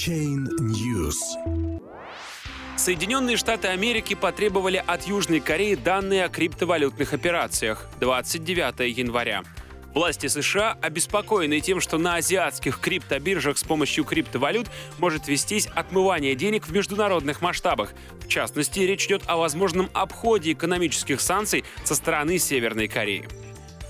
Chain News. Соединенные Штаты Америки потребовали от Южной Кореи данные о криптовалютных операциях 29 января. Власти США обеспокоены тем, что на азиатских криптобиржах с помощью криптовалют может вестись отмывание денег в международных масштабах. В частности, речь идет о возможном обходе экономических санкций со стороны Северной Кореи.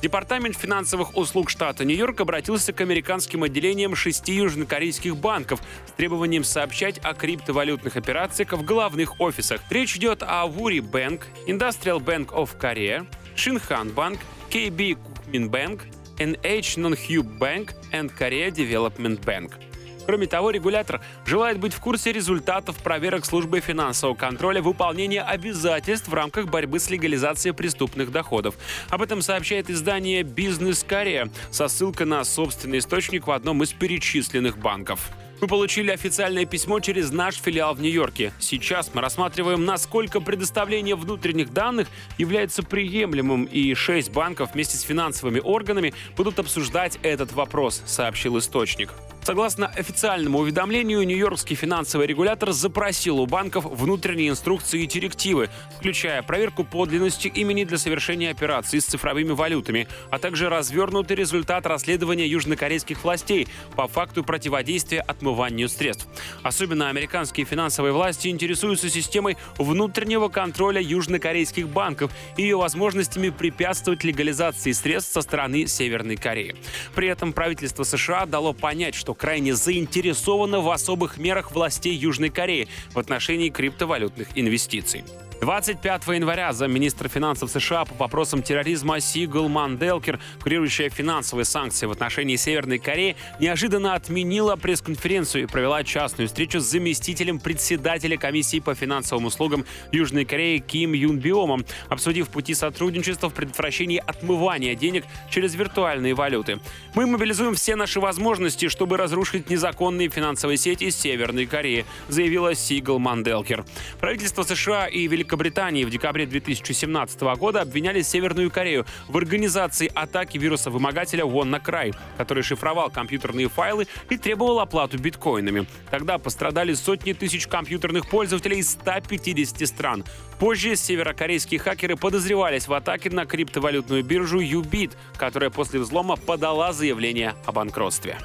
Департамент финансовых услуг штата Нью-Йорк обратился к американским отделениям шести южнокорейских банков с требованием сообщать о криптовалютных операциях в главных офисах. Речь идет о Wuri Bank, Industrial Bank of Korea, Shinhan Bank, KB Kukmin Bank, NH Non-Hub Bank and Korea Development Bank. Кроме того, регулятор желает быть в курсе результатов проверок службы финансового контроля выполнения обязательств в рамках борьбы с легализацией преступных доходов. Об этом сообщает издание «Бизнес Корея» со ссылкой на собственный источник в одном из перечисленных банков. Мы получили официальное письмо через наш филиал в Нью-Йорке. Сейчас мы рассматриваем, насколько предоставление внутренних данных является приемлемым, и шесть банков вместе с финансовыми органами будут обсуждать этот вопрос, сообщил источник. Согласно официальному уведомлению, нью-йоркский финансовый регулятор запросил у банков внутренние инструкции и директивы, включая проверку подлинности имени для совершения операций с цифровыми валютами, а также развернутый результат расследования южнокорейских властей по факту противодействия отмыванию средств. Особенно американские финансовые власти интересуются системой внутреннего контроля южнокорейских банков и ее возможностями препятствовать легализации средств со стороны Северной Кореи. При этом правительство США дало понять, что крайне заинтересовано в особых мерах властей Южной Кореи в отношении криптовалютных инвестиций. 25 января замминистра финансов США по вопросам терроризма Сигл Манделкер, курирующая финансовые санкции в отношении Северной Кореи, неожиданно отменила пресс-конференцию и провела частную встречу с заместителем председателя комиссии по финансовым услугам Южной Кореи Ким Юн Биомом, обсудив пути сотрудничества в предотвращении отмывания денег через виртуальные валюты. Мы мобилизуем все наши возможности, чтобы разрушить незаконные финансовые сети Северной Кореи, заявила Сигл Манделкер. Правительство США и Великобритания Великобритании в декабре 2017 года обвиняли Северную Корею в организации атаки вируса-вымогателя WannaCry, который шифровал компьютерные файлы и требовал оплату биткоинами. Тогда пострадали сотни тысяч компьютерных пользователей из 150 стран. Позже северокорейские хакеры подозревались в атаке на криптовалютную биржу Ubit, которая после взлома подала заявление о банкротстве.